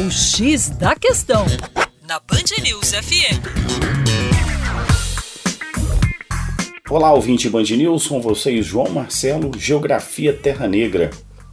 O X da Questão, na Band News FM. Olá, ouvinte Band News, com vocês João Marcelo, Geografia Terra Negra.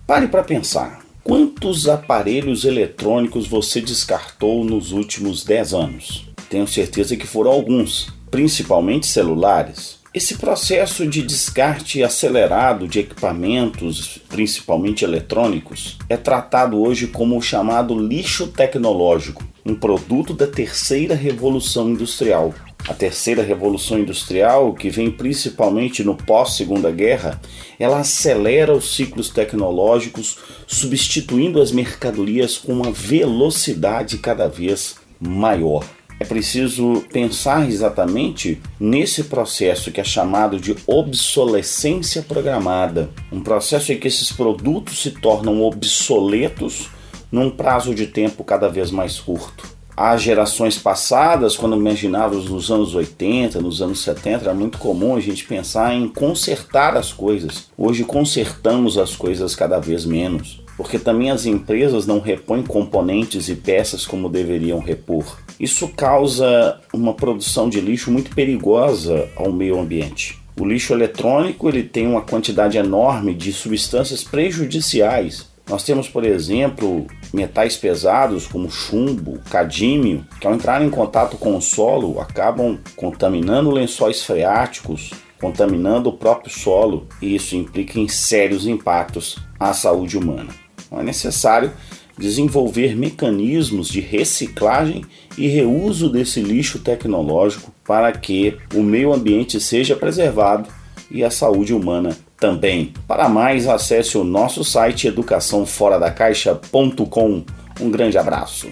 Pare para pensar, quantos aparelhos eletrônicos você descartou nos últimos 10 anos? Tenho certeza que foram alguns, principalmente celulares. Esse processo de descarte acelerado de equipamentos, principalmente eletrônicos, é tratado hoje como o chamado lixo tecnológico, um produto da terceira revolução industrial. A terceira revolução industrial, que vem principalmente no pós-segunda guerra, ela acelera os ciclos tecnológicos, substituindo as mercadorias com uma velocidade cada vez maior. É preciso pensar exatamente nesse processo que é chamado de obsolescência programada, um processo em que esses produtos se tornam obsoletos num prazo de tempo cada vez mais curto. As gerações passadas, quando imaginávamos nos anos 80, nos anos 70, era muito comum a gente pensar em consertar as coisas. Hoje consertamos as coisas cada vez menos, porque também as empresas não repõem componentes e peças como deveriam repor. Isso causa uma produção de lixo muito perigosa ao meio ambiente. O lixo eletrônico ele tem uma quantidade enorme de substâncias prejudiciais. Nós temos, por exemplo, metais pesados como chumbo, cadímio, que ao entrar em contato com o solo acabam contaminando lençóis freáticos, contaminando o próprio solo, e isso implica em sérios impactos à saúde humana. Então, é necessário desenvolver mecanismos de reciclagem e reuso desse lixo tecnológico para que o meio ambiente seja preservado e a saúde humana também. Para mais, acesse o nosso site educaçãoforadacaixa.com. Um grande abraço.